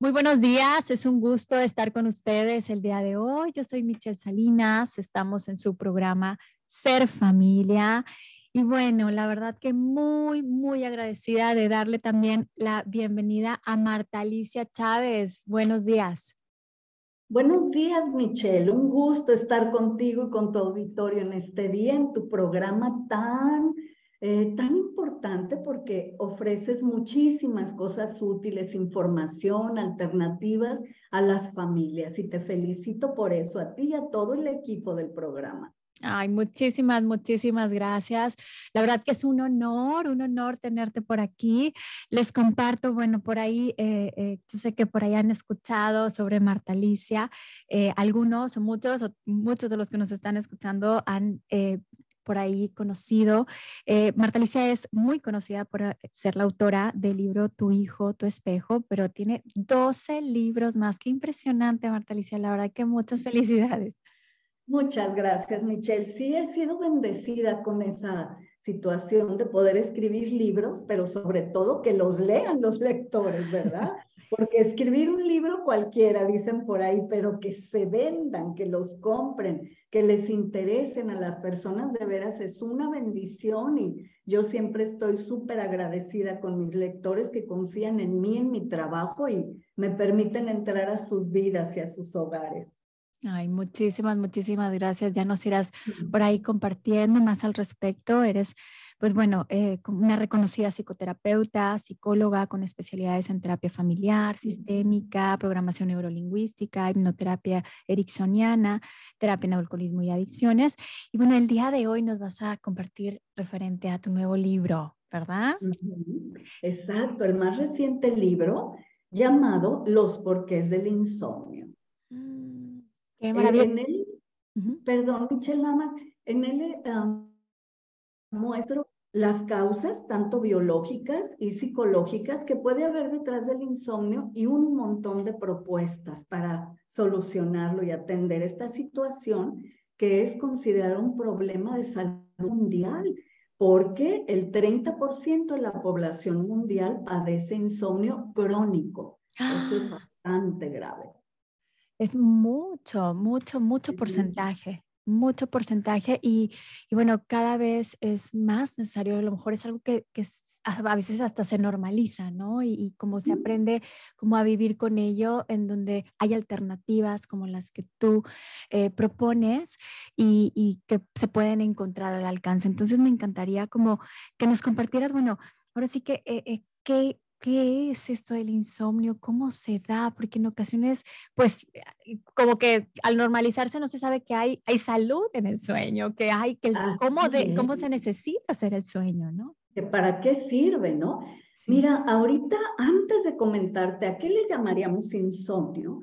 Muy buenos días, es un gusto estar con ustedes el día de hoy. Yo soy Michelle Salinas, estamos en su programa Ser Familia. Y bueno, la verdad que muy, muy agradecida de darle también la bienvenida a Marta Alicia Chávez. Buenos días. Buenos días, Michelle. Un gusto estar contigo y con tu auditorio en este día, en tu programa tan eh, tan importante porque ofreces muchísimas cosas útiles, información, alternativas a las familias y te felicito por eso, a ti y a todo el equipo del programa. Ay, muchísimas, muchísimas gracias. La verdad que es un honor, un honor tenerte por aquí. Les comparto, bueno, por ahí, eh, eh, yo sé que por ahí han escuchado sobre Marta Alicia. algunos o muchos, muchos de los que nos están escuchando han por ahí conocido. Eh, Marta Alicia es muy conocida por eh, ser la autora del libro Tu hijo, tu espejo, pero tiene 12 libros más. Qué impresionante, Marta Alicia. La verdad que muchas felicidades. Muchas gracias, Michelle. Sí, he sido bendecida con esa situación de poder escribir libros, pero sobre todo que los lean los lectores, ¿verdad? Porque escribir un libro cualquiera, dicen por ahí, pero que se vendan, que los compren, que les interesen a las personas de veras es una bendición y yo siempre estoy súper agradecida con mis lectores que confían en mí, en mi trabajo y me permiten entrar a sus vidas y a sus hogares. Ay, muchísimas, muchísimas gracias. Ya nos irás por ahí compartiendo más al respecto. Eres pues bueno, eh, una reconocida psicoterapeuta, psicóloga con especialidades en terapia familiar, sistémica, programación neurolingüística, hipnoterapia ericksoniana, terapia en alcoholismo y adicciones. Y bueno, el día de hoy nos vas a compartir referente a tu nuevo libro, ¿verdad? Exacto, el más reciente libro llamado Los porqués del insomnio. Mm, qué maravilla. Perdón, Michelle, nada más, en él muestro las causas, tanto biológicas y psicológicas, que puede haber detrás del insomnio y un montón de propuestas para solucionarlo y atender esta situación que es considerado un problema de salud mundial, porque el 30% de la población mundial padece insomnio crónico. Eso es ¡Ah! bastante grave. Es mucho, mucho, mucho porcentaje mucho porcentaje y, bueno, cada vez es más necesario, a lo mejor es algo que, a veces hasta se normaliza, ¿no? Y, y como se aprende como a vivir con ello, en donde hay alternativas como las que tú eh, propones y, que se pueden encontrar al alcance. Entonces me encantaría como que nos compartieras, bueno, ahora sí que, eh, eh, ¿qué, ¿qué es esto del insomnio? ¿Cómo se da? Porque en ocasiones, pues, eh, como que al normalizarse no se sabe que hay, hay salud en el sueño, que hay, que cómo, de, cómo se necesita hacer el sueño, ¿no? ¿Para qué sirve, no? Mira, ahorita, antes de comentarte a qué le llamaríamos insomnio,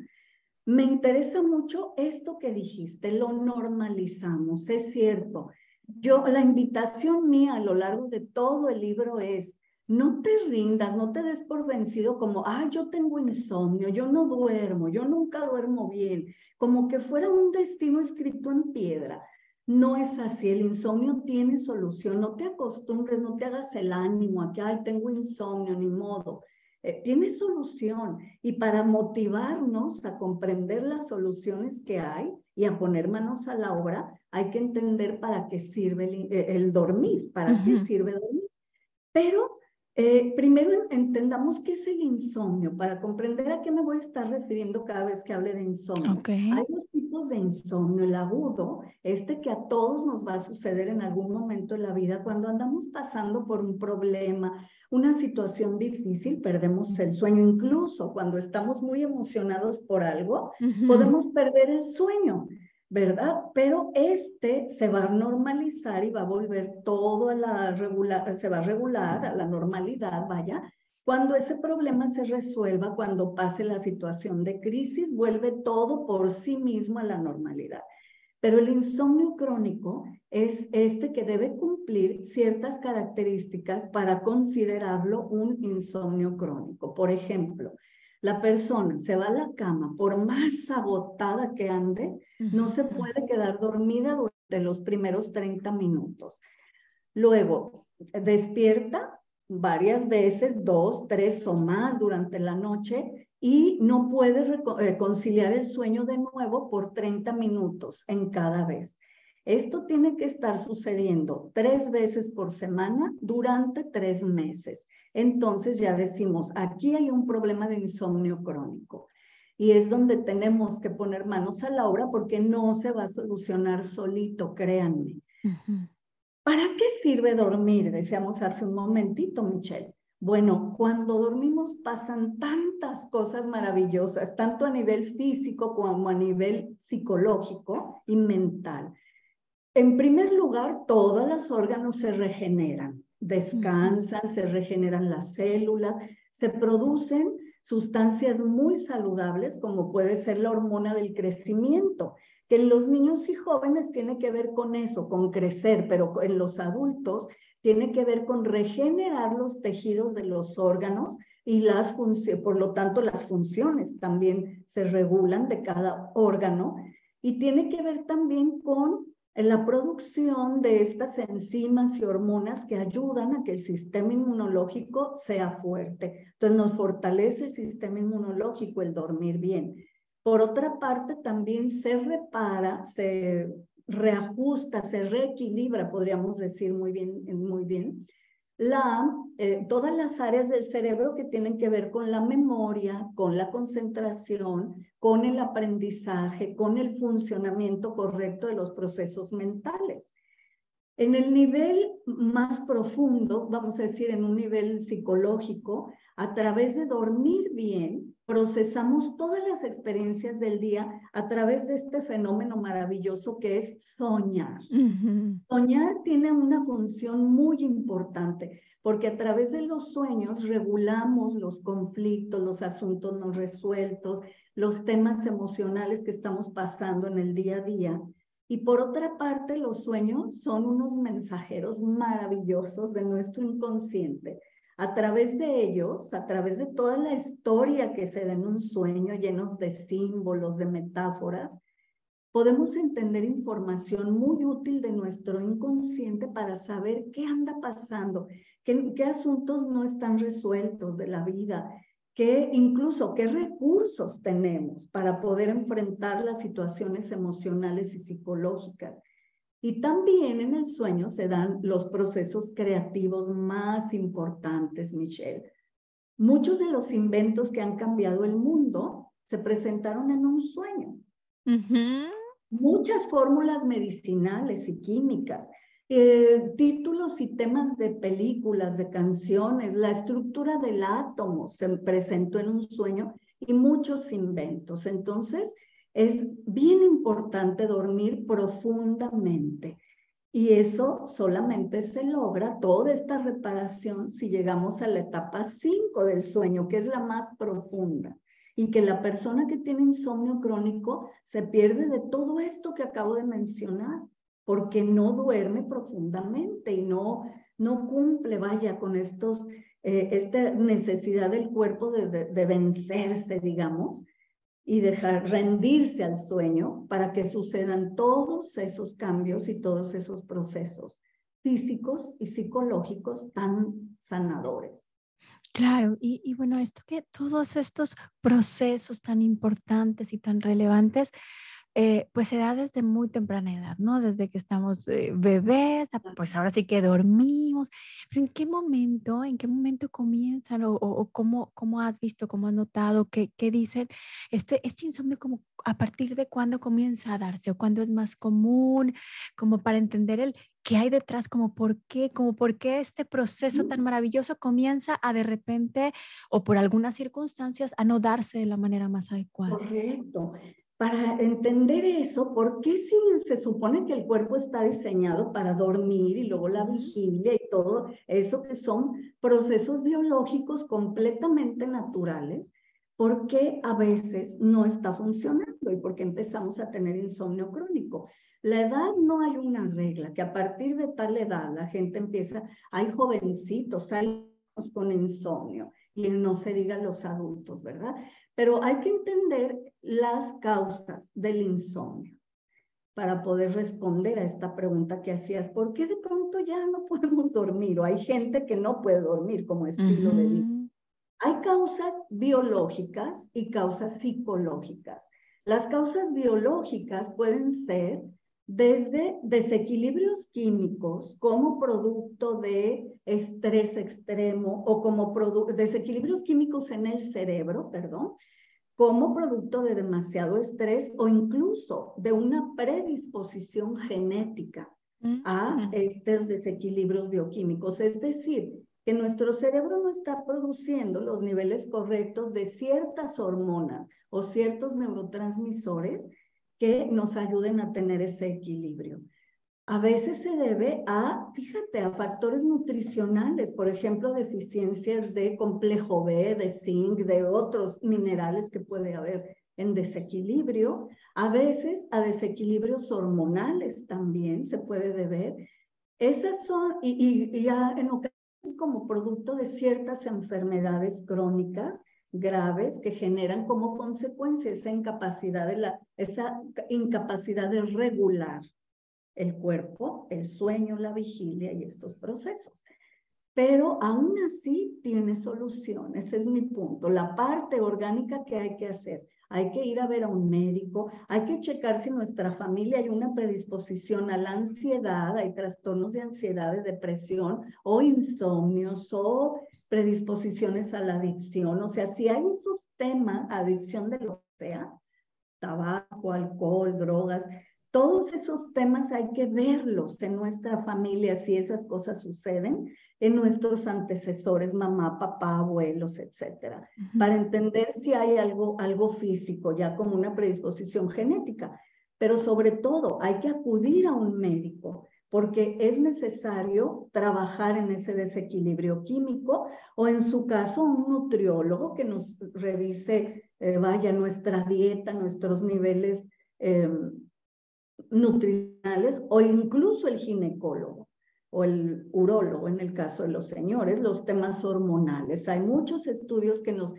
me interesa mucho esto que dijiste, lo normalizamos, es cierto. Yo, la invitación mía a lo largo de todo el libro es, no te rindas, no te des por vencido como, ah, yo tengo insomnio, yo no duermo, yo nunca duermo bien, como que fuera un destino escrito en piedra. No es así, el insomnio tiene solución, no te acostumbres, no te hagas el ánimo a que, ay, tengo insomnio, ni modo. Eh, tiene solución y para motivarnos a comprender las soluciones que hay y a poner manos a la obra, hay que entender para qué sirve el, dormir, para qué sirve dormir. Pero eh, primero entendamos qué es el insomnio, para comprender a qué me voy a estar refiriendo cada vez que hable de insomnio. Hay dos tipos de insomnio, el agudo, este que a todos nos va a suceder en algún momento de la vida, cuando andamos pasando por un problema, una situación difícil, perdemos el sueño, incluso cuando estamos muy emocionados por algo, podemos perder el sueño. ¿Verdad? Pero este se va a normalizar y va a volver todo a la regular, se va a regular a la normalidad, vaya, cuando ese problema se resuelva, cuando pase la situación de crisis, vuelve todo por sí mismo a la normalidad. Pero el insomnio crónico es este que debe cumplir ciertas características para considerarlo un insomnio crónico. Por ejemplo, la persona se va a la cama, por más agotada que ande, no se puede quedar dormida durante los primeros 30 minutos. Luego, despierta varias veces, dos, tres o más durante la noche y no puede eh, conciliar el sueño de nuevo por 30 minutos en cada vez. Esto tiene que estar sucediendo tres veces por semana durante tres meses. Entonces ya decimos, aquí hay un problema de insomnio crónico. Y es donde tenemos que poner manos a la obra porque no se va a solucionar solito, créanme. ¿Para qué sirve dormir? Decíamos hace un momentito, Michelle. Bueno, cuando dormimos pasan tantas cosas maravillosas, tanto a nivel físico como a nivel psicológico y mental. En primer lugar, todos los órganos se regeneran, descansan, se regeneran las células, se producen sustancias muy saludables como puede ser la hormona del crecimiento, que en los niños y jóvenes tiene que ver con eso, con crecer, pero en los adultos tiene que ver con regenerar los tejidos de los órganos y las funciones, por lo tanto las funciones también se regulan de cada órgano y tiene que ver también con en la producción de estas enzimas y hormonas que ayudan a que el sistema inmunológico sea fuerte. Entonces nos fortalece el sistema inmunológico el dormir bien. Por otra parte, también se repara, se reajusta, se reequilibra, podríamos decir muy bien, muy bien la, eh, todas las áreas del cerebro que tienen que ver con la memoria, con la concentración, con el aprendizaje, con el funcionamiento correcto de los procesos mentales. En el nivel más profundo, vamos a decir en un nivel psicológico, a través de dormir bien, procesamos todas las experiencias del día a través de este fenómeno maravilloso que es soñar. Soñar tiene una función muy importante porque a través de los sueños regulamos los conflictos, los asuntos no resueltos, los temas emocionales que estamos pasando en el día a día. Y por otra parte, los sueños son unos mensajeros maravillosos de nuestro inconsciente a través de ellos, a través de toda la historia que se da en un sueño llenos de símbolos, de metáforas, podemos entender información muy útil de nuestro inconsciente para saber qué anda pasando, qué, asuntos no están resueltos de la vida, qué incluso qué recursos tenemos para poder enfrentar las situaciones emocionales y psicológicas. Y también en el sueño se dan los procesos creativos más importantes, Michelle. Muchos de los inventos que han cambiado el mundo se presentaron en un sueño. Muchas fórmulas medicinales y químicas, eh, títulos y temas de películas, de canciones, la estructura del átomo se presentó en un sueño y muchos inventos. Entonces, es bien importante dormir profundamente. Y eso solamente se logra, toda esta reparación, si llegamos a la etapa 5 del sueño, que es la más profunda. Y que la persona que tiene insomnio crónico se pierde de todo esto que acabo de mencionar, porque no duerme profundamente y no, no cumple, vaya, con estos, eh, esta necesidad del cuerpo de, de vencerse, digamos, y dejar rendirse al sueño para que sucedan todos esos cambios y todos esos procesos físicos y psicológicos tan sanadores. Claro, y, y, bueno, esto que todos estos procesos tan importantes y tan relevantes eh, pues se da desde muy temprana edad, ¿no? Desde que estamos eh, bebés, pues ahora sí que dormimos. Pero ¿en qué momento, en qué momento comienzan o, o, cómo, cómo, has visto, cómo has notado, qué, qué dicen? Este, este insomnio, como ¿a partir de cuándo comienza a darse o cuándo es más común? Como para entender el qué hay detrás, como por qué, como por qué este proceso tan maravilloso comienza a de repente o por algunas circunstancias a no darse de la manera más adecuada. Correcto para entender eso, ¿por qué si se supone que el cuerpo está diseñado para dormir y luego la vigilia y todo eso que son procesos biológicos completamente naturales? ¿Por qué a veces no está funcionando y por qué empezamos a tener insomnio crónico? La edad no hay una regla, que a partir de tal edad la gente empieza, hay jovencitos, salimos con insomnio y no se diga los adultos, ¿verdad? Pero hay que entender las causas del insomnio para poder responder a esta pregunta que hacías, ¿por qué de pronto ya no podemos dormir? O hay gente que no puede dormir como estilo de vida. Hay causas biológicas y causas psicológicas. Las causas biológicas pueden ser desde desequilibrios químicos como producto de estrés extremo o como desequilibrios químicos en el cerebro, perdón, como producto de demasiado estrés o incluso de una predisposición genética a mm. estos desequilibrios bioquímicos. Es decir, que nuestro cerebro no está produciendo los niveles correctos de ciertas hormonas o ciertos neurotransmisores que nos ayuden a tener ese equilibrio. A veces se debe a, fíjate, a factores nutricionales, por ejemplo, deficiencias de complejo B, de zinc, de otros minerales que puede haber en desequilibrio. A veces a desequilibrios hormonales también se puede deber. Esas son, y, y ya en ocasiones como producto de ciertas enfermedades crónicas graves que generan como consecuencia esa incapacidad de, la, esa incapacidad de regular el cuerpo, el sueño, la vigilia y estos procesos. Pero aún así tiene solución, ese es mi punto. La parte orgánica que hay que hacer, hay que ir a ver a un médico, hay que checar si nuestra familia hay una predisposición a la ansiedad, hay trastornos de ansiedad, de depresión o insomnios o predisposiciones a la adicción. O sea, si hay esos temas, adicción de lo que sea, tabaco, alcohol, drogas, todos esos temas hay que verlos en nuestra familia si esas cosas suceden, en nuestros antecesores, mamá, papá, abuelos, etcétera, para entender si hay algo, algo físico, ya como una predisposición genética. Pero sobre todo, hay que acudir a un médico porque es necesario trabajar en ese desequilibrio químico o en su caso un nutriólogo que nos revise, eh, vaya, nuestra dieta, nuestros niveles em, nutricionales o incluso el ginecólogo o el urólogo en el caso de los señores, los temas hormonales. Hay muchos estudios que nos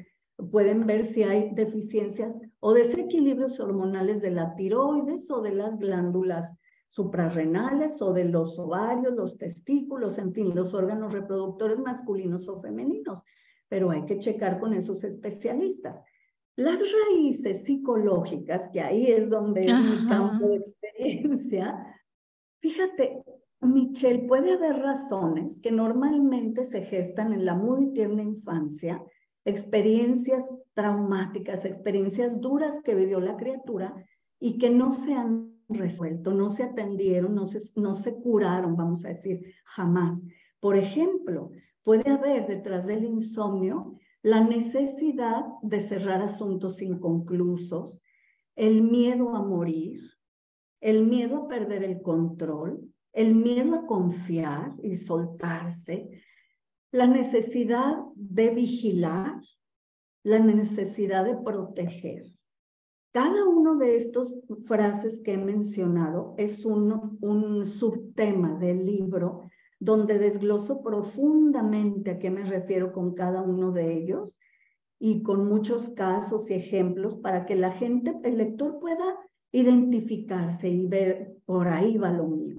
pueden ver si hay deficiencias o desequilibrios hormonales de la tiroides o de las glándulas suprarrenales o de los ovarios, los testículos, en fin, los órganos reproductores masculinos o femeninos, pero hay que checar con esos especialistas. Las raíces psicológicas, que ahí es donde es mi campo de experiencia, fíjate, Michelle, puede haber razones que normalmente se gestan en la muy tierna infancia, experiencias traumáticas, experiencias duras que vivió la criatura y que no se han resuelto, no se atendieron, no se, no se curaron, vamos a decir, jamás. Por ejemplo, puede haber detrás del insomnio la necesidad de cerrar asuntos inconclusos, el miedo a morir, el miedo a perder el control, el miedo a confiar y soltarse, la necesidad de vigilar, la necesidad de proteger. Cada uno de estos frases que he mencionado es un, un subtema del libro donde desgloso profundamente a qué me refiero con cada uno de ellos y con muchos casos y ejemplos para que la gente, el lector pueda identificarse y ver por ahí va lo mío.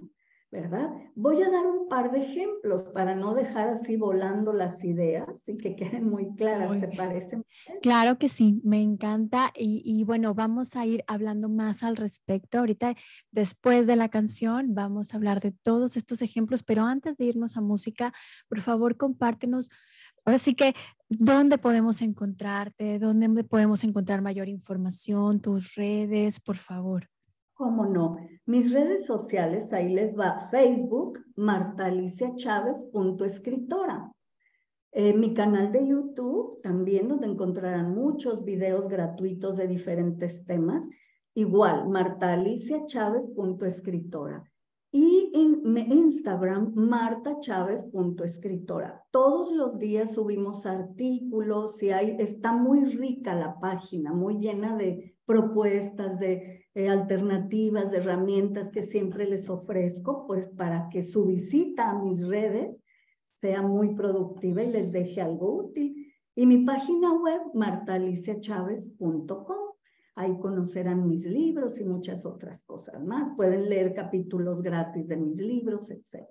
¿verdad? Voy a dar un par de ejemplos para no dejar así volando las ideas y que queden muy claras, ¿te parece? Claro que sí, me encanta y, y, bueno, vamos a ir hablando más al respecto. Ahorita, después de la canción, vamos a hablar de todos estos ejemplos, pero antes de irnos a música, por favor, compártenos. Ahora sí que, ¿dónde podemos encontrarte? ¿Dónde podemos encontrar mayor información? Tus redes, por favor. ¿Cómo no? Mis redes sociales, ahí les va Facebook, Marta Alicia Chávez, punto escritora. Eh, mi canal de YouTube, también donde encontrarán muchos videos gratuitos de diferentes temas. Igual, Marta Alicia Chávez, punto escritora. Y en Instagram, Marta Chávez, punto escritora. Todos los días subimos artículos y hay, está muy rica la página, muy llena de propuestas, de eh, alternativas, de herramientas que siempre les ofrezco, pues para que su visita a mis redes sea muy productiva y les deje algo útil. Y mi página web, martaliciachavez.com. Ahí conocerán mis libros y muchas otras cosas más. Pueden leer capítulos gratis de mis libros, etc.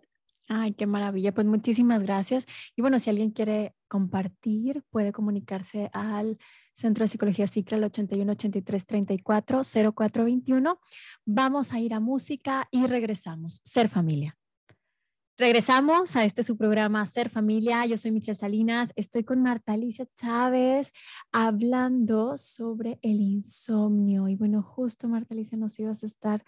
Ay, qué maravilla. Pues muchísimas gracias. Y bueno, si alguien quiere compartir, puede comunicarse al Centro de Psicología Cicla al 81 83 34 0421. Vamos a ir a música y regresamos. Ser familia. Regresamos a este su programa Ser Familia. Yo soy Michelle Salinas. Estoy con Marta Alicia Chávez hablando sobre el insomnio. Y bueno, justo Marta Alicia nos ibas a estar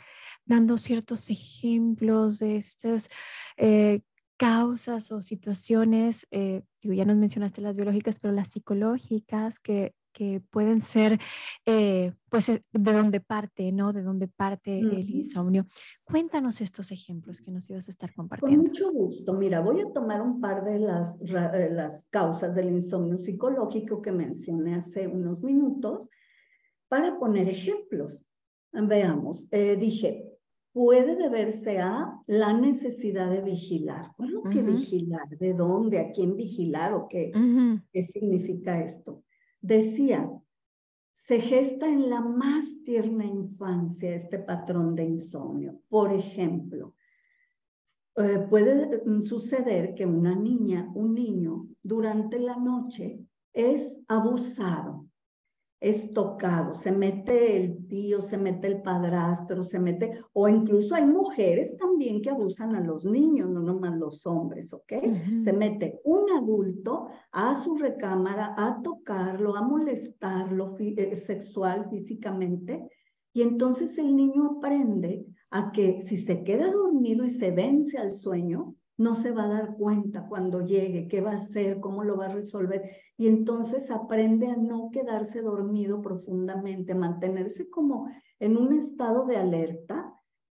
dando ciertos ejemplos de estas eh, causas o situaciones. Eh, digo, ya nos mencionaste las biológicas, pero las psicológicas que que pueden ser, eh, pues, eh, de dónde parte, ¿no? De dónde parte el insomnio. Cuéntanos estos ejemplos que nos ibas a estar compartiendo. Con mucho gusto. Mira, voy a tomar un par de las, eh, las causas del insomnio psicológico que mencioné hace unos minutos para poner ejemplos. Veamos, dije, puede deberse a la necesidad de vigilar. ¿Cómo que vigilar? ¿De dónde? ¿A quién vigilar? ¿O qué, qué significa esto? Decía, se gesta en la más tierna infancia este patrón de insomnio. Por ejemplo, eh, puede mm, suceder que una niña, un niño, durante la noche es abusado es tocado, se mete el tío, se mete el padrastro, se mete, o incluso hay mujeres también que abusan a los niños, no nomás los hombres, ¿ok? Se mete un adulto a su recámara a tocarlo, a molestarlo eh, sexual, físicamente, y entonces el niño aprende a que si se queda dormido y se vence al sueño, no se va a dar cuenta cuando llegue, qué va a hacer, cómo lo va a resolver. Y entonces aprende a no quedarse dormido profundamente, mantenerse como en un estado de alerta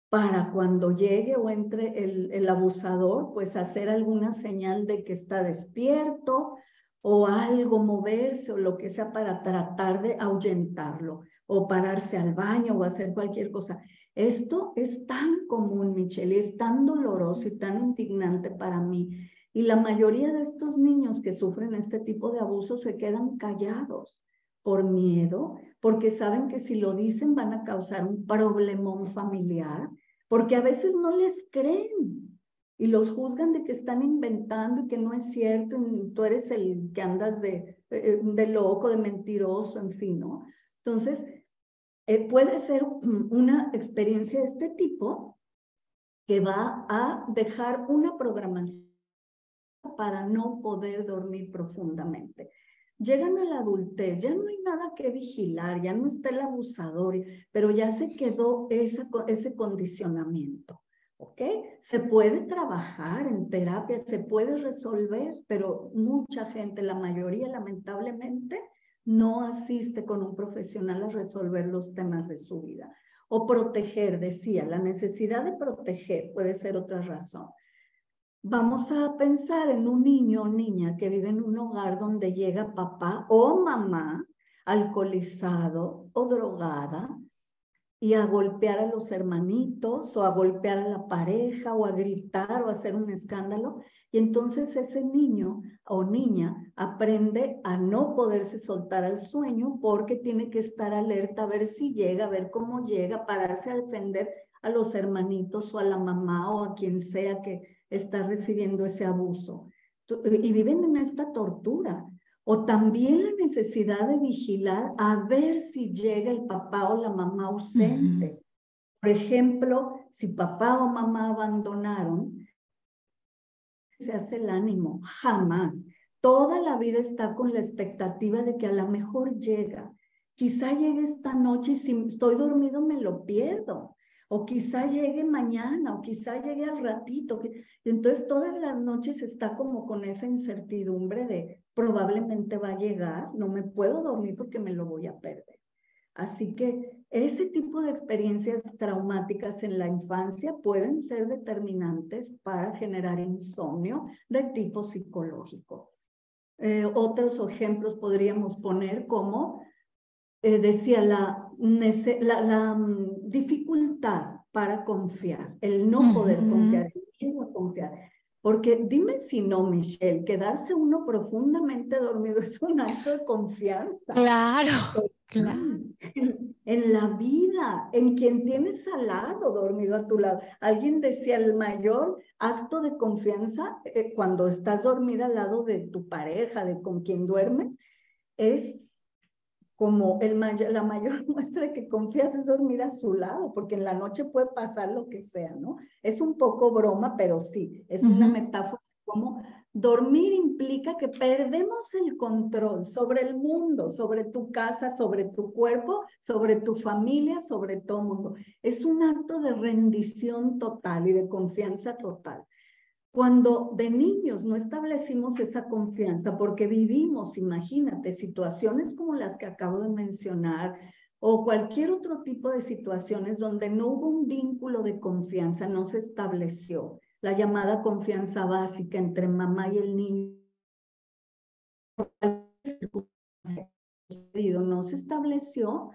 para cuando llegue o entre el, el abusador, pues hacer alguna señal de que está despierto o algo, moverse o lo que sea para tratar de ahuyentarlo o pararse al baño o hacer cualquier cosa. Esto es tan común, Michelle, y es tan doloroso y tan indignante para mí. Y la mayoría de estos niños que sufren este tipo de abuso se quedan callados por miedo, porque saben que si lo dicen van a causar un problemón familiar, porque a veces no les creen y los juzgan de que están inventando y que no es cierto, y tú eres el que andas de, eh, loco, de mentiroso, en fin, ¿no? Entonces, eh, puede ser una experiencia de este tipo que va a dejar una programación para no poder dormir profundamente. Llegan a la adultez, ya no hay nada que vigilar, ya no está el abusador, pero ya se quedó ese, ese condicionamiento. ¿Ok? Se puede trabajar en terapia, se puede resolver, pero mucha gente, la mayoría lamentablemente, no asiste con un profesional a resolver los temas de su vida. O proteger, decía, la necesidad de proteger puede ser otra razón. Vamos a pensar en un niño o niña que vive en un hogar donde llega papá o mamá alcoholizado o drogada y a golpear a los hermanitos o a golpear a la pareja o a gritar o a hacer un escándalo. Y entonces ese niño o niña aprende a no poderse soltar al sueño porque tiene que estar alerta a ver si llega, a ver cómo llega, pararse a defender a los hermanitos o a la mamá o a quien sea que está recibiendo ese abuso. Y viven en esta tortura. O también la necesidad de vigilar a ver si llega el papá o la mamá ausente. Por ejemplo, si papá o mamá abandonaron, se hace el ánimo, jamás. Toda la vida está con la expectativa de que a lo mejor llega. Quizá llegue esta noche y si estoy dormido me lo pierdo. O quizá llegue mañana, o quizá llegue al ratito. Entonces todas las noches está como con esa incertidumbre de probablemente va a llegar, no me puedo dormir porque me lo voy a perder. Así que ese tipo de experiencias traumáticas en la infancia pueden ser determinantes para generar insomnio de tipo psicológico. Eh, otros ejemplos podríamos poner como, eh, decía, la, mm, dificultad para confiar, el no poder confiar, el miedo a confiar. Porque dime si no, Michelle, quedarse uno profundamente dormido es un acto de confianza. Claro, claro. En, en la vida, en quien tienes al lado, dormido a tu lado. Alguien decía, el mayor acto de confianza eh, cuando estás dormida al lado de tu pareja, de con quien duermes, es como el la mayor muestra de que confías es dormir a su lado, porque en la noche puede pasar lo que sea, ¿no? Es un poco broma, pero sí, es una metáfora como dormir implica que perdemos el control sobre el mundo, sobre tu casa, sobre tu cuerpo, sobre tu familia, sobre todo el mundo. Es un acto de rendición total y de confianza total. Cuando de niños no establecimos esa confianza porque vivimos, imagínate, situaciones como las que acabo de mencionar o cualquier otro tipo de situaciones donde no hubo un vínculo de confianza, no se estableció la llamada confianza básica entre mamá y el niño. No se estableció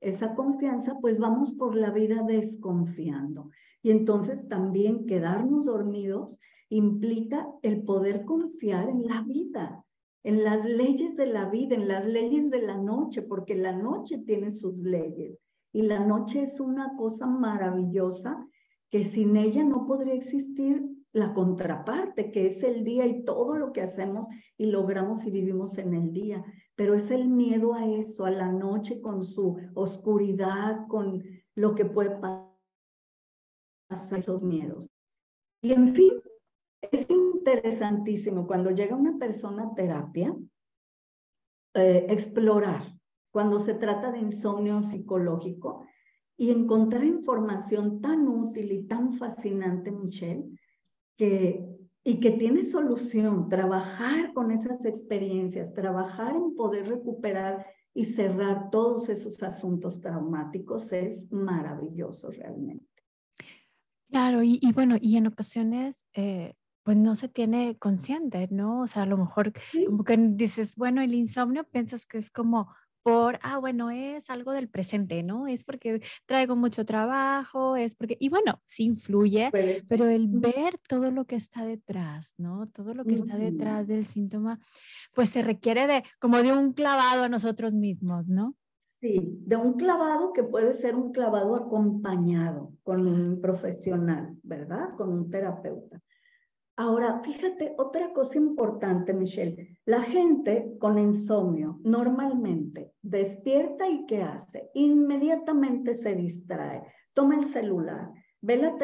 esa confianza, pues vamos por la vida desconfiando. Y entonces también quedarnos dormidos implica el poder confiar en la vida, en las leyes de la vida, en las leyes de la noche, porque la noche tiene sus leyes y la noche es una cosa maravillosa que sin ella no podría existir la contraparte, que es el día y todo lo que hacemos y logramos y vivimos en el día. Pero es el miedo a eso, a la noche con su oscuridad, con lo que puede pasar, esos miedos. Y en fin, es interesantísimo cuando llega una persona a terapia, eh, explorar cuando se trata de insomnio psicológico y encontrar información tan útil y tan fascinante, Michelle, que, y que tiene solución. Trabajar con esas experiencias, trabajar en poder recuperar y cerrar todos esos asuntos traumáticos es maravilloso realmente. Claro, y, bueno, y en ocasiones eh, pues no se tiene consciente, ¿no? O sea, a lo mejor como que dices, bueno, el insomnio piensas que es como por, ah, bueno, es algo del presente, ¿no? Es porque traigo mucho trabajo, es porque, y bueno, sí influye, pero el ver todo lo que está detrás, ¿no? Todo lo que está detrás del síntoma, pues se requiere de, como de un clavado a nosotros mismos, ¿no? Sí, de un clavado que puede ser un clavado acompañado con un profesional, ¿verdad? Con un terapeuta. Ahora, fíjate, otra cosa importante, Michelle. La gente con insomnio normalmente despierta y ¿qué hace? Inmediatamente se distrae, toma el celular, ve la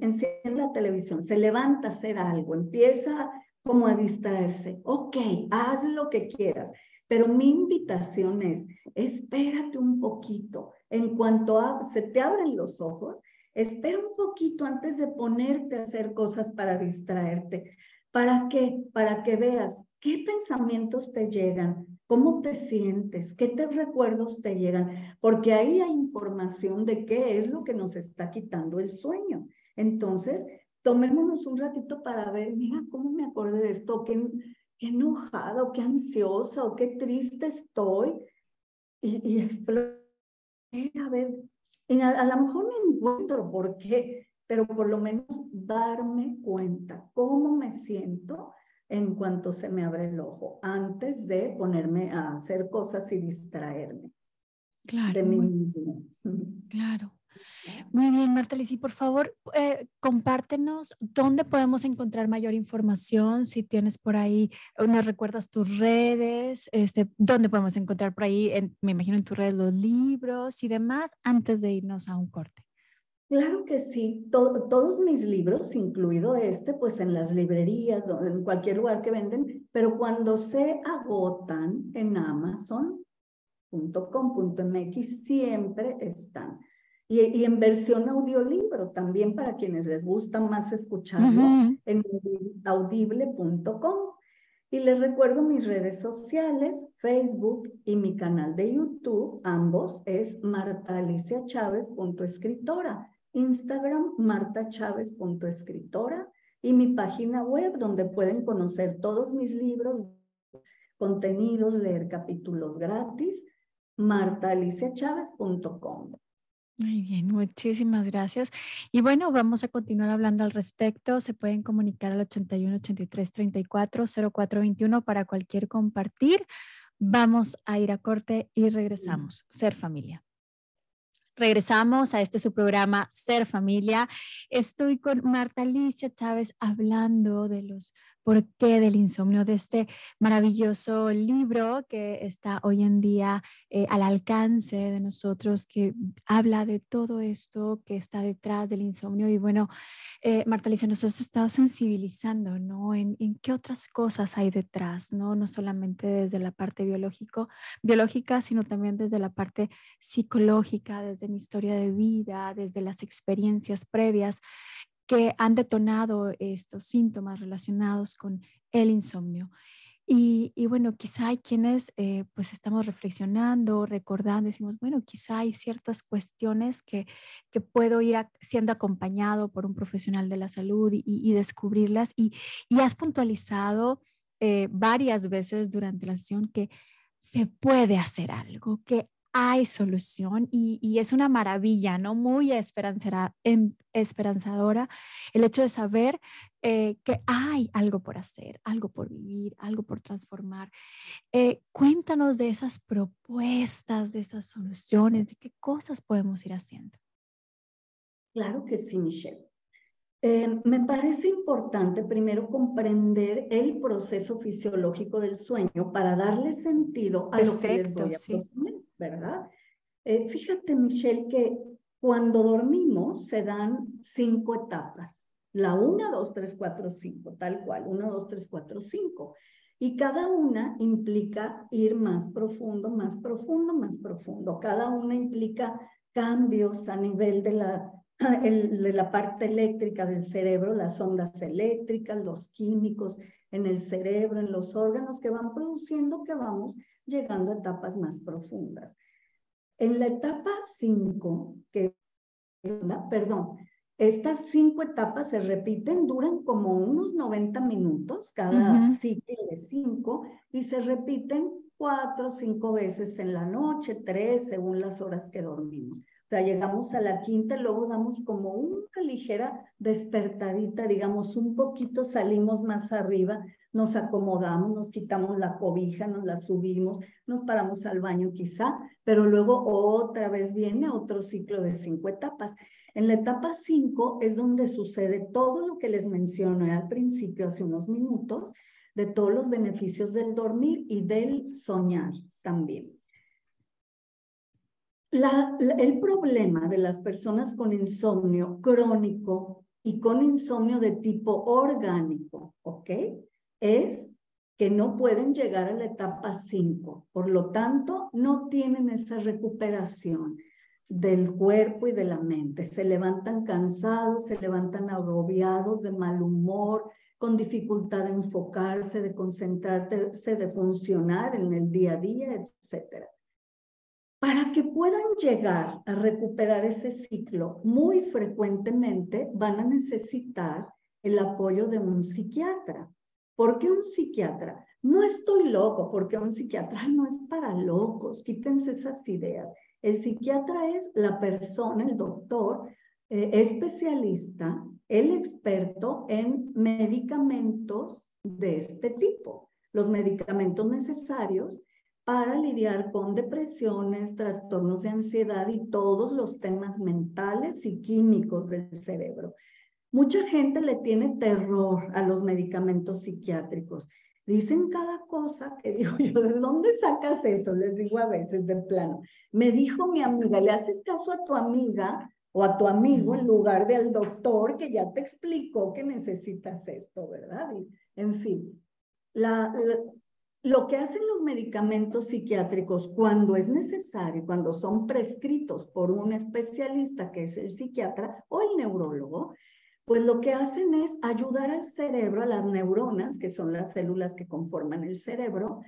enciende la televisión, se levanta a hacer algo, empieza como a distraerse. Ok, haz lo que quieras, pero mi invitación es, espérate un poquito. En cuanto se te abren los ojos, Espera un poquito antes de ponerte a hacer cosas para distraerte. ¿Para qué? Para que veas qué pensamientos te llegan, cómo te sientes, qué te recuerdos te llegan, porque ahí hay información de qué es lo que nos está quitando el sueño. Entonces, tomémonos un ratito para ver, mira, ¿cómo me acordé de esto? Qué, enojado, qué ansiosa o qué triste estoy. Y, y a, lo mejor me encuentro por qué, pero por lo menos darme cuenta cómo me siento en cuanto se me abre el ojo, antes de ponerme a hacer cosas y distraerme claro, de mí mismo. Claro. Muy bien, Marta y por favor, eh, compártenos dónde podemos encontrar mayor información, si tienes por ahí, nos recuerdas tus redes, este, dónde podemos encontrar por ahí, me imagino en tus redes los libros y demás, antes de irnos a un corte. Claro que sí, todos mis libros, incluido este, pues en las librerías, en cualquier lugar que venden, pero cuando se agotan en amazon.com.mx siempre están. Y, en versión audiolibro también para quienes les gusta más escucharlo en audible.com. Y les recuerdo mis redes sociales, Facebook y mi canal de YouTube, ambos es martaliciachávez.escritora, Instagram martachávez.escritora y mi página web donde pueden conocer todos mis libros, contenidos, leer capítulos gratis, martaliciachávez.com. Muy bien, muchísimas gracias. Y bueno, vamos a continuar hablando al respecto. Se pueden comunicar al 81 83 34 04 21 para cualquier compartir. Vamos a ir a corte y regresamos. Ser familia. Regresamos a este su programa Ser Familia. Estoy con Marta Alicia Chávez hablando de los por qué del insomnio, de este maravilloso libro que está hoy en día eh, al alcance de nosotros, que habla de todo esto que está detrás del insomnio. Y bueno, eh, Marta Alicia, nos has estado sensibilizando, ¿no? En, qué otras cosas hay detrás, ¿no? No solamente desde la parte biológico, biológica, sino también desde la parte psicológica, desde mi historia de vida, desde las experiencias previas que han detonado estos síntomas relacionados con el insomnio. Y, bueno, quizá hay quienes eh, pues estamos reflexionando, recordando, decimos, bueno, quizá hay ciertas cuestiones que, que puedo ir siendo acompañado por un profesional de la salud y, descubrirlas. Y, y, has puntualizado eh, varias veces durante la sesión que se puede hacer algo, que hay solución y, es una maravilla, ¿no? Muy esperanzadora el hecho de saber eh, que hay algo por hacer, algo por vivir, algo por transformar. Eh, cuéntanos de esas propuestas, de esas soluciones, de qué cosas podemos ir haciendo. Claro que sí, Michelle. Eh, me parece importante primero comprender el proceso fisiológico del sueño para darle sentido a lo que les voy a proponer. ¿Verdad? Eh, fíjate, Michelle, que cuando dormimos se dan cinco etapas. La 1, 2, 3, 4, 5, tal cual. 1, 2, 3, 4, 5. Y cada una implica ir más profundo, más profundo, más profundo. Cada una implica cambios a nivel de la, el, de la parte eléctrica del cerebro, las ondas eléctricas, los químicos en el cerebro, en los órganos que van produciendo que vamos llegando a etapas más profundas. En la etapa 5, que perdón, estas cinco etapas se repiten, duran como unos 90 minutos cada ciclo de cinco y se repiten cuatro o cinco veces en la noche, tres según las horas que dormimos. Sea, llegamos a la quinta luego damos como una ligera despertadita, digamos, un poquito salimos más arriba nos acomodamos, nos quitamos la cobija, nos la subimos, nos paramos al baño quizá, pero luego otra vez viene otro ciclo de cinco etapas. En la etapa cinco es donde sucede todo lo que les mencioné al principio hace unos minutos, de todos los beneficios del dormir y del soñar también. El problema de las personas con insomnio crónico y con insomnio de tipo orgánico, ¿ok? es que no pueden llegar a la etapa 5. Por lo tanto, no tienen esa recuperación del cuerpo y de la mente. Se levantan cansados, se levantan agobiados, de mal humor, con dificultad de enfocarse, de concentrarse, de funcionar en el día a día, etc. Para que puedan llegar a recuperar ese ciclo, muy frecuentemente van a necesitar el apoyo de un psiquiatra ¿Por qué un psiquiatra? No estoy loco, porque un psiquiatra no es para locos, quítense esas ideas. El psiquiatra es la persona, el doctor, eh, especialista, el experto en medicamentos de este tipo, los medicamentos necesarios para lidiar con depresiones, trastornos de ansiedad y todos los temas mentales y químicos del cerebro. Mucha gente le tiene terror a los medicamentos psiquiátricos. Dicen cada cosa que digo yo, ¿de dónde sacas eso? Les digo a veces de plano. Me dijo mi amiga, le haces caso a tu amiga o a tu amigo en lugar del doctor que ya te explicó que necesitas esto, ¿verdad? en fin, lo que hacen los medicamentos psiquiátricos cuando es necesario, cuando son prescritos por un especialista que es el psiquiatra o el neurólogo, pues lo que hacen es ayudar al cerebro, a las neuronas, que son las células que conforman el cerebro,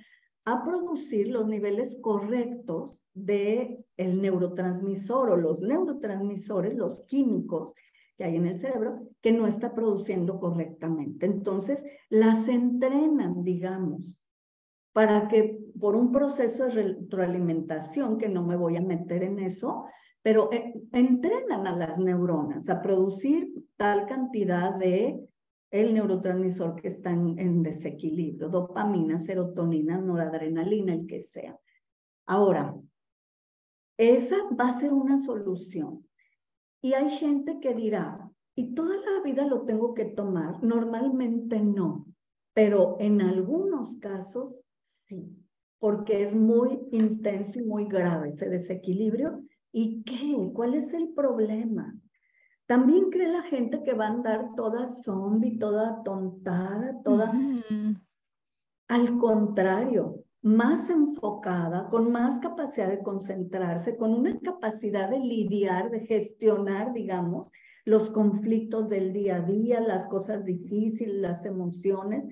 a producir los niveles correctos de el neurotransmisor o los neurotransmisores, los químicos que hay en el cerebro, que no está produciendo correctamente. Entonces, las entrenan, digamos, para que por un proceso de retroalimentación, que no me voy a meter en eso, pero eh, entrenan a las neuronas a producir tal cantidad de el neurotransmisor que está en, desequilibrio, dopamina, serotonina, noradrenalina, el que sea. Ahora, Esa va a ser una solución. Y hay gente que dirá, ¿y toda la vida lo tengo que tomar? Normalmente no, pero en algunos casos sí, porque es muy intenso y muy grave ese desequilibrio. ¿Y qué? ¿Cuál es el problema? También cree la gente que va a andar toda zombie, toda tontada, toda... Al contrario, más enfocada, con más capacidad de concentrarse, con una capacidad de lidiar, de gestionar, digamos, los conflictos del día a día, las cosas difíciles, las emociones,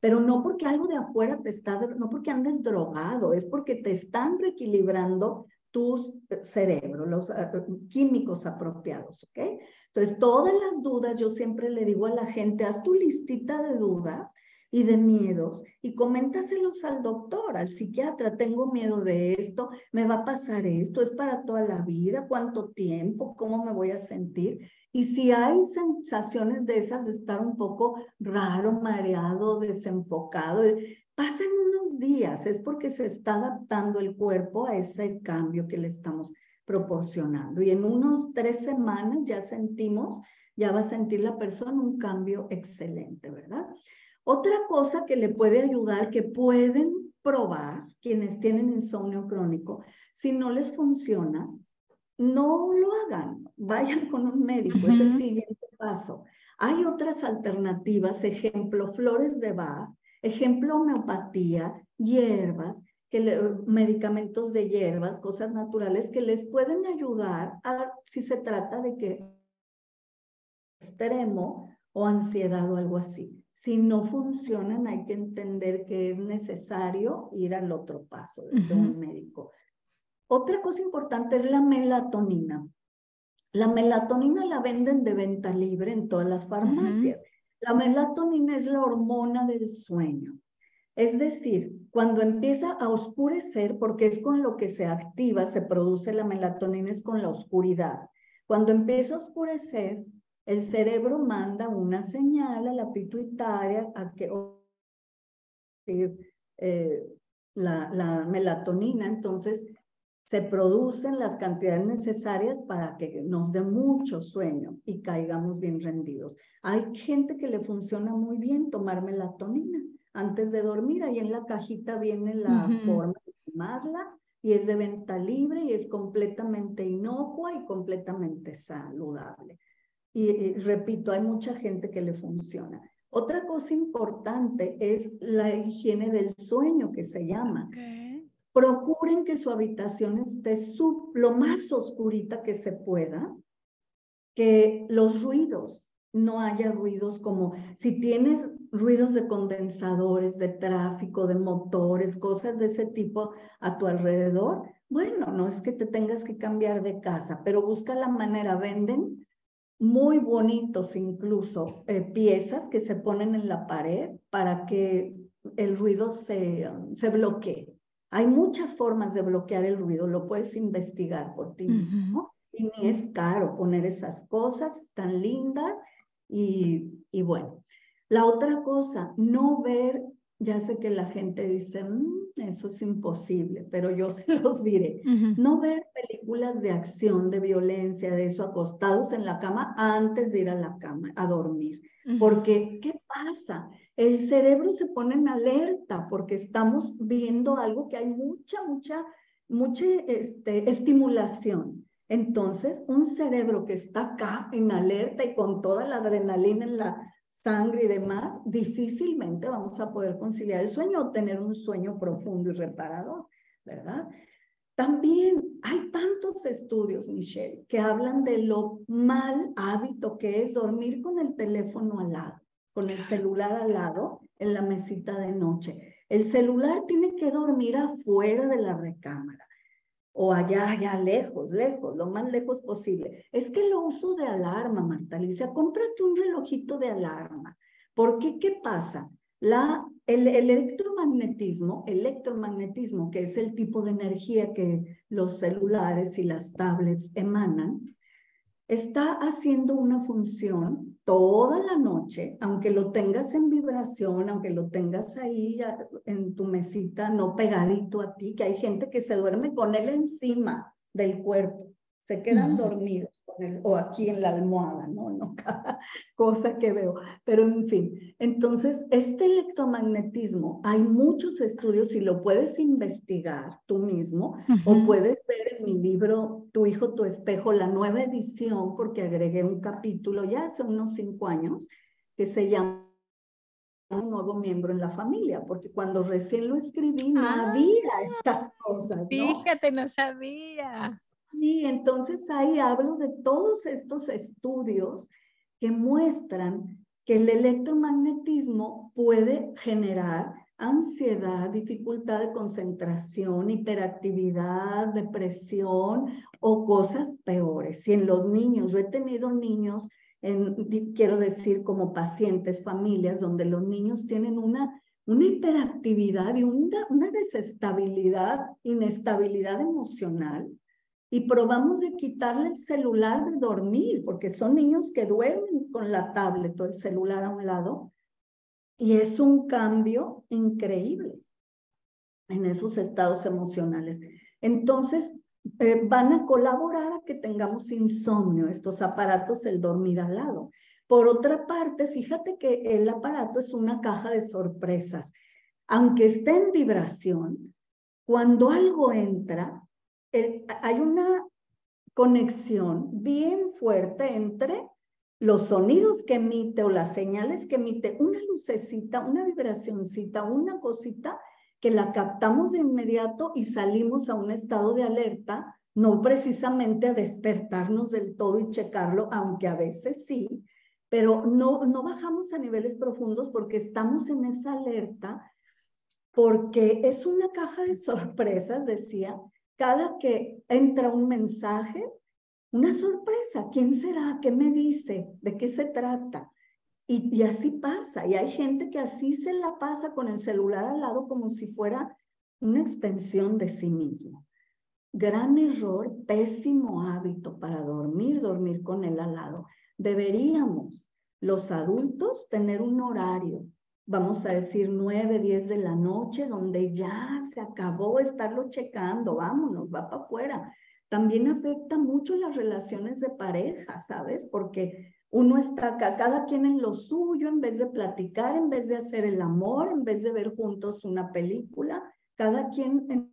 pero no porque algo de afuera te está, no porque andes drogado, es porque te están reequilibrando tus eh, cerebros, los eh, químicos apropiados, ¿ok? Entonces, todas las dudas, yo siempre le digo a la gente, haz tu listita de dudas y de miedos y coméntaselos al doctor, al psiquiatra, tengo miedo de esto, me va a pasar esto, es para toda la vida, cuánto tiempo, cómo me voy a sentir. Y si hay sensaciones de esas de estar un poco raro, mareado, desenfocado, pasen unos días, es porque se está adaptando el cuerpo a ese cambio que le estamos proporcionando. Y en unos tres semanas ya sentimos, ya va a sentir la persona un cambio excelente, ¿verdad? Otra cosa que le puede ayudar, que pueden probar quienes tienen insomnio crónico, si no les funciona, no lo hagan, vayan con un médico, es el siguiente paso. Hay otras alternativas, ejemplo, flores de Bach, ejemplo, homeopatía, hierbas, que medicamentos de hierbas, cosas naturales que les pueden ayudar a, si se trata de que extremo o ansiedad o algo así. Si no funcionan, hay que entender que es necesario ir al otro paso de un médico. Otra cosa importante es la melatonina. La melatonina la venden de venta libre en todas las farmacias. La melatonina es la hormona del sueño. Es decir, cuando empieza a oscurecer, porque es con lo que se activa, se produce la melatonina, es con la oscuridad. Cuando empieza a oscurecer, el cerebro manda una señal a la pituitaria a que eh, la, la melatonina, entonces se producen las cantidades necesarias para que nos dé mucho sueño y caigamos bien rendidos. Hay gente que le funciona muy bien tomar melatonina antes de dormir. Ahí en la cajita viene la forma de tomarla y es de venta libre y es completamente inocua y completamente saludable. Y, repito, hay mucha gente que le funciona. Otra cosa importante es la higiene del sueño, que se llama. Procuren que su habitación esté lo más oscurita que se pueda, que los ruidos, no haya ruidos como si tienes ruidos de condensadores, de tráfico, de motores, cosas de ese tipo a tu alrededor, bueno, no es que te tengas que cambiar de casa, pero busca la manera, venden muy bonitos incluso eh, piezas que se ponen en la pared para que el ruido se, se bloquee. Hay muchas formas de bloquear el ruido, lo puedes investigar por ti mismo. Y ni es caro poner esas cosas, están lindas y, y bueno. La otra cosa, no ver ya sé que la gente dice, mm, eso es imposible, pero yo se los diré. No ver películas de acción, de violencia, de eso, acostados en la cama antes de ir a la cama, a dormir. Porque, ¿qué pasa? El cerebro se pone en alerta porque estamos viendo algo que hay mucha, mucha, mucha este, estimulación. Entonces, un cerebro que está acá en alerta y con toda la adrenalina en la sangre y demás, difícilmente vamos a poder conciliar el sueño o tener un sueño profundo y reparador, ¿verdad? También hay tantos estudios, Michelle, que hablan de lo mal hábito que es dormir con el teléfono al lado, con el celular al lado en la mesita de noche. El celular tiene que dormir afuera de la recámara o allá, allá lejos, lejos, lo más lejos posible. Es que lo uso de alarma, Marta Alicia, cómprate un relojito de alarma. Porque, ¿qué pasa? La, el, el, electromagnetismo, electromagnetismo, que es el tipo de energía que los celulares y las tablets emanan, está haciendo una función toda la noche, aunque lo tengas en vibración, aunque lo tengas ahí en tu mesita, no pegadito a ti, que hay gente que se duerme con él encima. del cuerpo, se quedan dormidos o aquí en la almohada, ¿no? no cada cosa que veo. Pero en fin, entonces este electromagnetismo, hay muchos estudios y lo puedes investigar tú mismo o puedes ver en mi libro Tu hijo, tu espejo, la nueva edición, porque agregué un capítulo ya hace unos cinco años que se llama un nuevo miembro en la familia, porque cuando recién lo escribí no ah. había estas cosas. Fíjate, no sabía. Y entonces ahí hablo de todos estos estudios que muestran que el electromagnetismo puede generar ansiedad, dificultad de concentración, hiperactividad, depresión o cosas peores. Y en los niños, yo he tenido niños, en, quiero decir como pacientes, familias, donde los niños tienen una, una hiperactividad y una, una desestabilidad, inestabilidad emocional y probamos de quitarle el celular de dormir, porque son niños que duermen con la tablet o el celular a un lado, y es un cambio increíble en esos estados emocionales. Entonces, eh, van a colaborar a que tengamos insomnio, estos aparatos, el dormir al lado. Por otra parte, fíjate que el aparato es una caja de sorpresas. Aunque esté en vibración, cuando algo entra, hay una conexión bien fuerte entre los sonidos que emite o las señales que emite, una lucecita, una vibracioncita, una cosita que la captamos de inmediato y salimos a un estado de alerta, no precisamente a despertarnos del todo y checarlo, aunque a veces sí, pero no, no bajamos a niveles profundos porque estamos en esa alerta, porque es una caja de sorpresas, decía, cada que entra un mensaje, una sorpresa. ¿Quién será? ¿Qué me dice? ¿De qué se trata? Y, así pasa. Y hay gente que así se la pasa con el celular al lado como si fuera una extensión de sí mismo. Gran error, pésimo hábito para dormir, dormir con él al lado. Deberíamos los adultos tener un horario vamos a decir, nueve, diez de la noche, donde ya se acabó estarlo checando, vámonos, va para afuera. También afecta mucho las relaciones de pareja, ¿sabes? Porque uno está acá, cada quien en lo suyo, en vez de platicar, en vez de hacer el amor, en vez de ver juntos una película, cada quien en,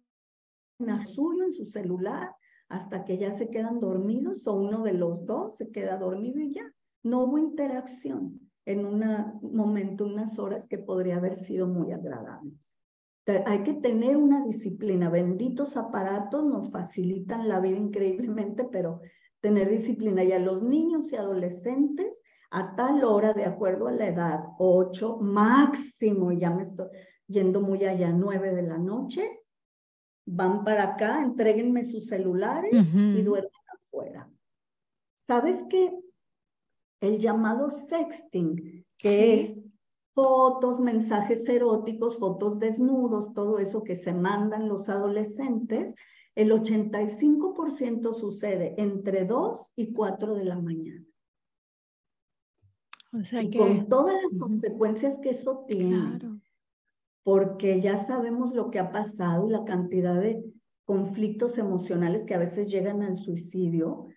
lo suyo, en su celular, hasta que ya se quedan dormidos o uno de los dos se queda dormido y ya, no hubo interacción en un momento, unas horas que podría haber sido muy agradable. Hay que tener una disciplina. Benditos aparatos nos facilitan la vida increíblemente, pero tener disciplina. Y a los niños y adolescentes, a tal hora, de acuerdo a la edad, 8 máximo, ya me estoy yendo muy allá, 9 de la noche, van para acá, entreguenme sus celulares y duermen afuera. ¿Sabes qué? El llamado sexting, que es fotos, mensajes eróticos, fotos desnudos, todo eso que se mandan los adolescentes, el 85% sucede entre 2 y 4 de la mañana. O sea y con todas las consecuencias que eso tiene. Porque ya sabemos lo que ha pasado, la cantidad de conflictos emocionales que a veces llegan al suicidio,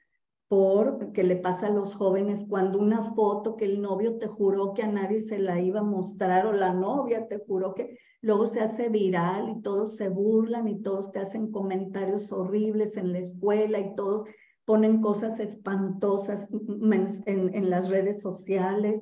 por que le pasa a los jóvenes cuando una foto que el novio te juró que a nadie se la iba a mostrar o la novia te juró que luego se hace viral y todos se burlan y todos te hacen comentarios horribles en la escuela y todos ponen cosas espantosas en, las redes sociales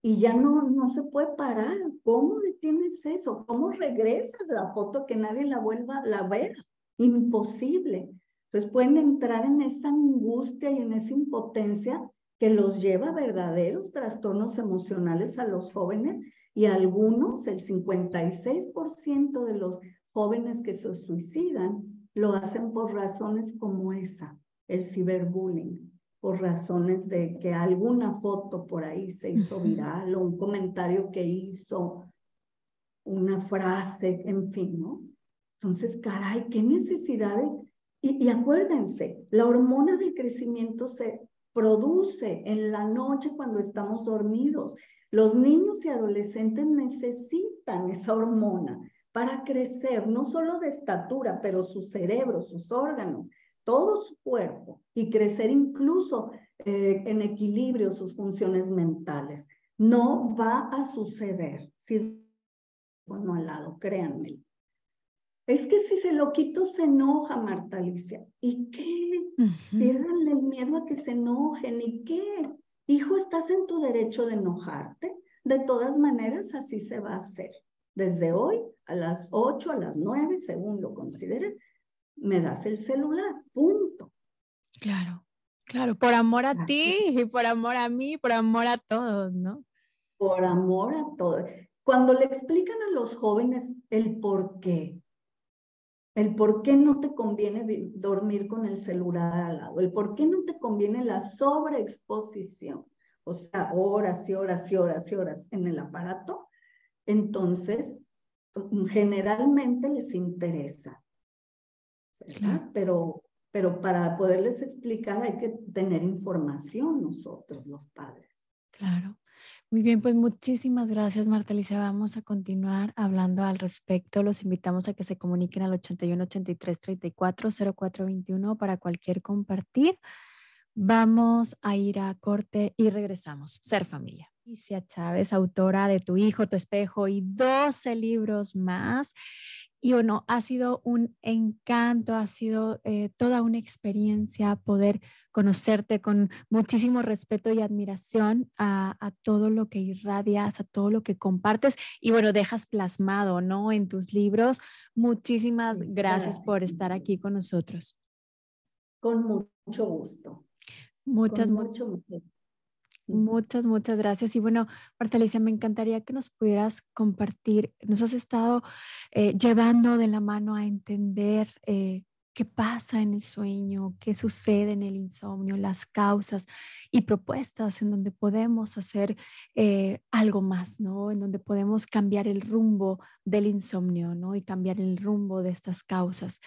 y ya no, no se puede parar. ¿Cómo detienes eso? ¿Cómo regresas la foto que nadie la vuelva a ver? Imposible. Entonces pueden entrar en esa angustia y en esa impotencia que los lleva a verdaderos trastornos emocionales a los jóvenes y algunos, el 56% de los jóvenes que se suicidan, lo hacen por razones como esa, el ciberbullying, por razones de que alguna foto por ahí se hizo viral o un comentario que hizo, una frase, en fin, ¿no? Entonces, caray, qué necesidad de y, acuérdense, la hormona del crecimiento se produce en la noche cuando estamos dormidos. Los niños y adolescentes necesitan esa hormona para crecer, no solo de estatura, pero su cerebro, sus órganos, todo su cuerpo y crecer incluso eh, en equilibrio sus funciones mentales. No va a suceder si bueno al lado, créanme. Es que si se lo quito se enoja, Marta Alicia. ¿Y qué? Pierdanle el miedo a que se enojen. ¿Y qué? Hijo, estás en tu derecho de enojarte. De todas maneras, así se va a hacer. Desde hoy a las 8, a las 9, según lo consideres, me das el celular. Punto. Claro, claro. Por amor a ti y por amor a mí, por amor a todos, ¿no? Por amor a todos. Cuando le explican a los jóvenes el por qué, el por qué no te conviene dormir con el celular al lado, el por qué no te conviene la sobreexposición, o sea, horas y horas y horas y horas en el aparato, entonces generalmente les interesa. Pero, pero para poderles explicar hay que tener información nosotros, los padres. Claro. Muy bien, pues muchísimas gracias, Marta Alicia. Vamos a continuar hablando al respecto. Los invitamos a que se comuniquen al 81 83 34 04 21 para cualquier compartir. Vamos a ir a corte y regresamos. Ser familia. Alicia Chávez, autora de Tu hijo, tu espejo y 12 libros más. Y bueno, ha sido un encanto, ha sido eh, toda una experiencia poder conocerte con muchísimo respeto y admiración a, todo lo que irradias, a todo lo que compartes y bueno, dejas plasmado, ¿no? En tus libros. Muchísimas gracias por estar aquí con nosotros. Con mucho gusto. Muchas, mucho, mucho Muchas, muchas gracias. Y bueno, Marta Alicia, me encantaría que nos pudieras compartir, nos has estado eh, llevando de la mano a entender eh, qué pasa en el sueño, qué sucede en el insomnio, las causas y propuestas en donde podemos hacer eh, algo más, ¿no? En donde podemos cambiar el rumbo del insomnio, ¿no? Y cambiar el rumbo de estas causas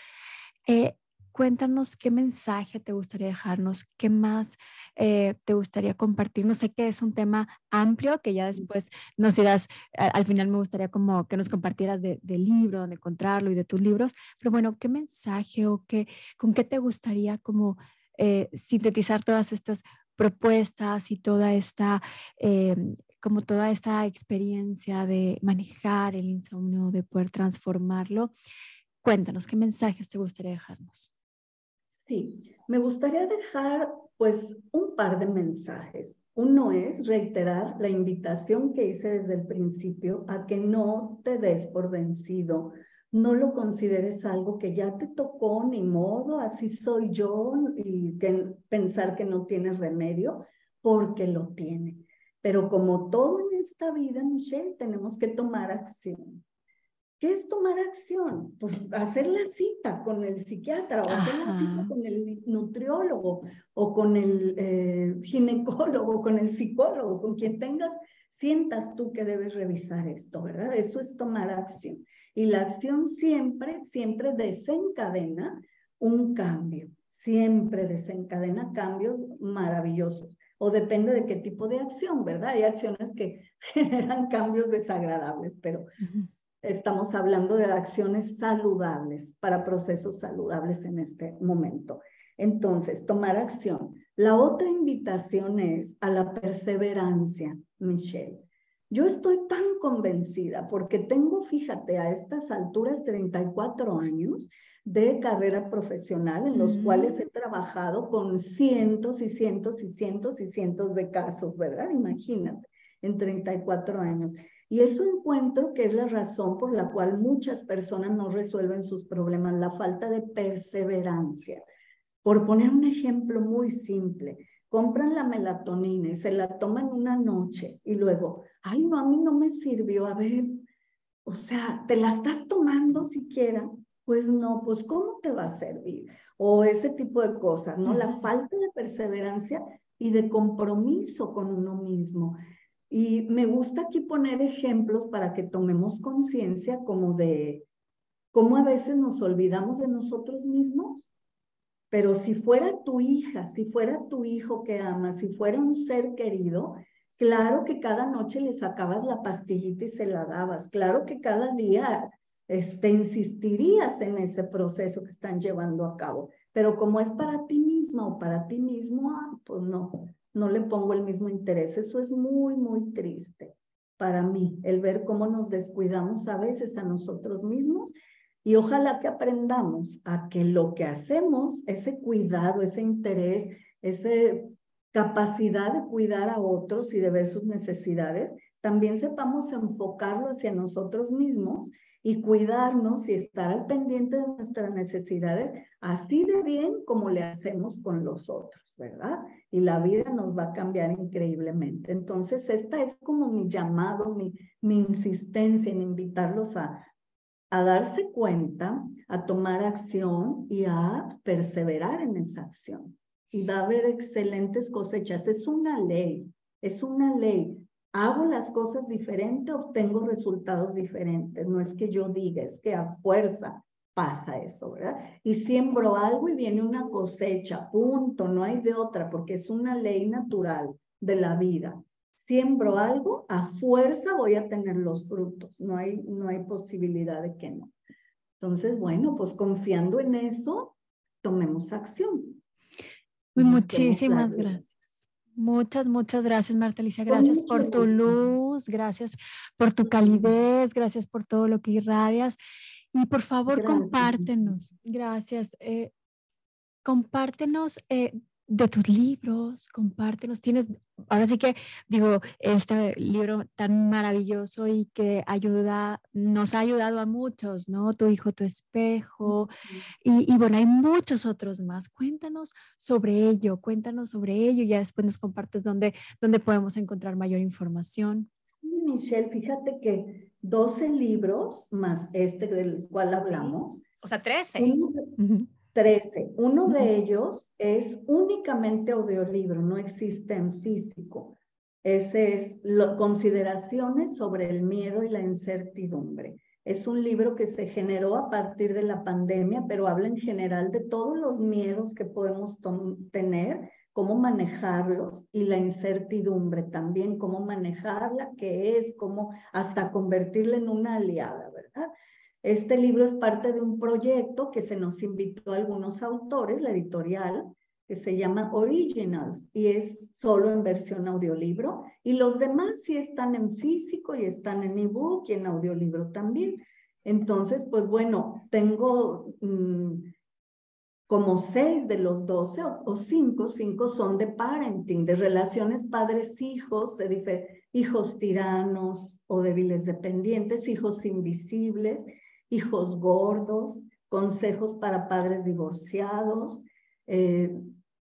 cuéntanos qué mensaje te gustaría dejarnos, qué más eh, te gustaría compartir. No sé qué es un tema amplio que ya después nos irás, al final me gustaría como que nos compartieras del libro, dónde encontrarlo y de tus libros, pero bueno, ¿qué mensaje o qué, con qué te gustaría como eh, sintetizar todas estas propuestas y toda esta... Em, como toda esta experiencia de manejar el insomnio, de poder transformarlo. Cuéntanos, ¿qué mensajes te gustaría dejarnos? Sí, me gustaría dejar pues un par de mensajes. Uno es reiterar la invitación que hice desde el principio a que no te des por vencido, no lo consideres algo que ya te tocó, ni modo, así soy yo, y que, pensar que no tiene remedio, porque lo tiene. Pero como todo en esta vida, Michelle, tenemos que tomar acción. ¿Qué es tomar acción? Pues hacer la cita con el psiquiatra o hacer la cita con el nutriólogo o con el eh, ginecólogo, con el psicólogo, con quien tengas, sientas tú que debes revisar esto, ¿verdad? Eso es tomar acción. Y la acción siempre, siempre desencadena un cambio, siempre desencadena cambios maravillosos. O depende de qué tipo de acción, ¿verdad? Hay acciones que generan cambios desagradables, pero estamos hablando de acciones saludables para procesos saludables en este momento. Entonces, tomar acción. La otra invitación es a la perseverancia, Michelle. Yo estoy tan convencida porque tengo, fíjate, a estas alturas 34 años de carrera profesional en los cuales he trabajado con cientos y cientos y cientos y cientos de casos, ¿verdad? Imagínate, en 34 años. Y eso encuentro que es la razón por la cual muchas personas no resuelven sus problemas, la falta de perseverancia. Por poner un ejemplo muy simple, compran la melatonina y se la toman una noche y luego, ay, no, a mí no me sirvió, a ver, o sea, ¿te la estás tomando siquiera? Pues no, pues ¿cómo te va a servir? O ese tipo de cosas, ¿no? La falta de perseverancia y de compromiso con uno mismo. Y me gusta aquí poner ejemplos para que tomemos conciencia como de cómo a veces nos olvidamos de nosotros mismos. Pero si fuera tu hija, si fuera tu hijo que amas, si fuera un ser querido, claro que cada noche le sacabas la pastillita y se la dabas. Claro que cada día este, insistirías en ese proceso que están llevando a cabo. pero como es para ti misma o para ti mismo, ah, pues no, no le pongo el mismo interés. Eso es muy, muy triste para mí, el ver cómo nos descuidamos a veces a nosotros mismos y ojalá que aprendamos a que lo que hacemos, ese cuidado, ese interés, esa capacidad de cuidar a otros y de ver sus necesidades, también sepamos enfocarlo hacia nosotros mismos y cuidarnos y estar al pendiente de nuestras necesidades, así de bien como le hacemos con los otros, ¿verdad? Y la vida nos va a cambiar increíblemente. Entonces, esta es como mi llamado, mi, insistencia en invitarlos a, a darse cuenta, a tomar acción y a perseverar en esa acción. Y va a haber excelentes cosechas. Es una ley, es una ley hago las cosas diferente, obtengo resultados diferentes. No es que yo diga, es que a fuerza pasa eso, ¿verdad? Y siembro algo y viene una cosecha, punto, no hay de otra, porque es una ley natural de la vida. Siembro algo, a fuerza voy a tener los frutos, no hay, no hay posibilidad de que no. Entonces, bueno, pues confiando en eso, tomemos acción. Muchísimas gracias. Muchas, muchas gracias, Marta Alicia. Gracias por tu luz, gracias por tu calidez, gracias por todo lo que irradias. Y por favor, compártenos. Gracias. Eh, compártenos eh, de tus libros, compártelos. Tienes, ahora sí que digo, este libro tan maravilloso y que ayuda, nos ha ayudado a muchos, ¿no? Tu hijo, tu espejo. Y, y, bueno, hay muchos otros más. Cuéntanos sobre ello, cuéntanos sobre ello y ya después nos compartes dónde, dónde podemos encontrar mayor información. Sí, Michelle, fíjate que 12 libros más este del cual hablamos. O sea, 13. 13. Uno de ellos es únicamente audiolibro, no existe en físico. Ese es Consideraciones sobre el miedo y la incertidumbre. Es un libro que se generó a partir de la pandemia, pero habla en general de todos los miedos que podemos tener, cómo manejarlos y la incertidumbre también, cómo manejarla, qué es, cómo hasta convertirla en una aliada, ¿verdad? Este libro es parte de un proyecto que se nos invitó a algunos autores, la editorial, que se llama Originals y es solo en versión audiolibro. Y los demás sí están en físico y están en ebook y en audiolibro también. Entonces, pues bueno, tengo mm, como seis de los doce o, cinco, cinco son de parenting, de relaciones padres-hijos, de hijos tiranos o débiles dependientes, hijos invisibles hijos gordos, consejos para padres divorciados, eh,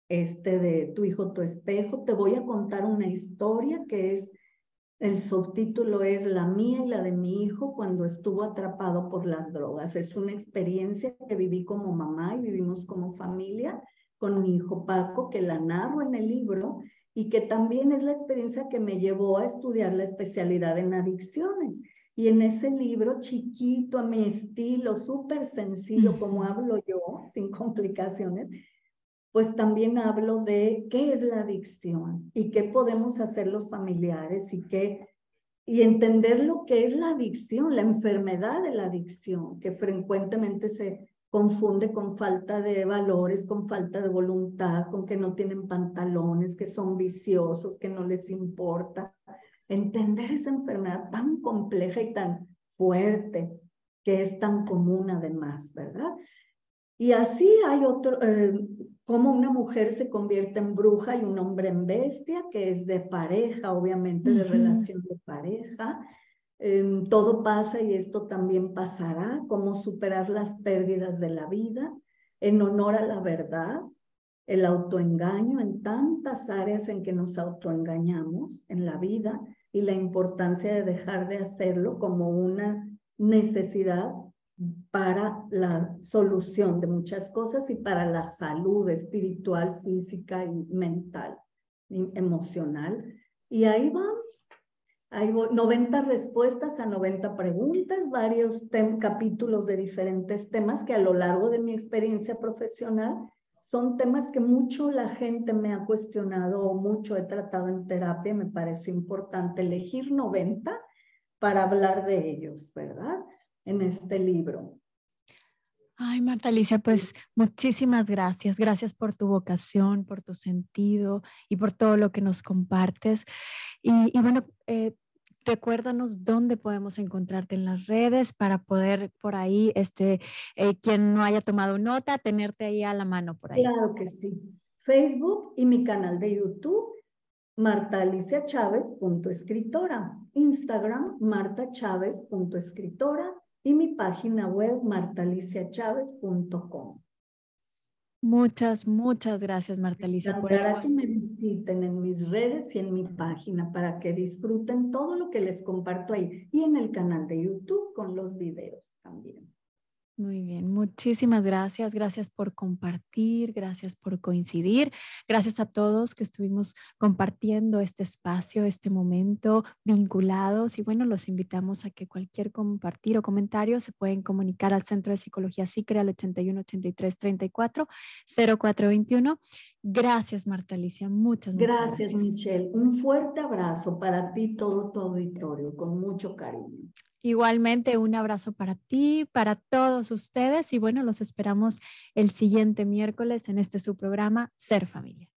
este de tu hijo, tu espejo. Te voy a contar una historia que es, el subtítulo es La mía y la de mi hijo cuando estuvo atrapado por las drogas. Es una experiencia que viví como mamá y vivimos como familia con mi hijo Paco, que la narro en el libro y que también es la experiencia que me llevó a estudiar la especialidad en adicciones. Y en ese libro chiquito, a mi estilo, súper sencillo, como hablo yo, sin complicaciones, pues también hablo de qué es la adicción y qué podemos hacer los familiares y qué y entender lo que es la adicción, la enfermedad de la adicción, que frecuentemente se confunde con falta de valores, con falta de voluntad, con que no tienen pantalones, que son viciosos, que no les importa entender esa enfermedad tan compleja y tan fuerte que es tan común además, ¿verdad? Y así hay otro, eh, como una mujer se convierte en bruja y un hombre en bestia, que es de pareja, obviamente, de relación de pareja. Em, todo pasa y esto también pasará, cómo superar las pérdidas de la vida en honor a la verdad, el autoengaño en tantas áreas en que nos autoengañamos en la vida y la importancia de dejar de hacerlo como una necesidad para la solución de muchas cosas y para la salud espiritual, física y mental, y emocional. Y ahí van, hay 90 respuestas a 90 preguntas, varios capítulos de diferentes temas que a lo largo de mi experiencia profesional son temas que mucho la gente me ha cuestionado o mucho he tratado en terapia. Me parece importante elegir 90 para hablar de ellos, ¿verdad? En este libro. Ay, Marta Alicia, pues muchísimas gracias. Gracias por tu vocación, por tu sentido y por todo lo que nos compartes. Y, bueno, eh, recuérdanos dónde podemos encontrarte en las redes para poder por ahí, este, eh, quien no haya tomado nota, tenerte ahí a la mano por ahí. Claro que sí. Facebook y mi canal de YouTube, Marta Alicia Chávez, escritora. Instagram, Marta Chávez, escritora y mi página web martaliciachávez.com. Muchas, muchas gracias, Marta Alicia. Por que me visiten en mis redes y en mi página para que disfruten todo lo que les comparto ahí y en el canal de YouTube con los videos también. Muy bien, muchísimas gracias. Gracias por compartir, gracias por coincidir. Gracias a todos que estuvimos compartiendo este espacio, este momento, vinculados. Y bueno, los invitamos a que cualquier compartir o comentario se pueden comunicar al Centro de Psicología SICRE al 81 83 34 0421. Gracias, Marta Alicia. Muchas, muchas gracias. Gracias, Michelle. Un fuerte abrazo para ti, todo tu auditorio, con mucho cariño. Igualmente, un abrazo para ti, para todos ustedes y bueno, los esperamos el siguiente miércoles en este su programa Ser Familia.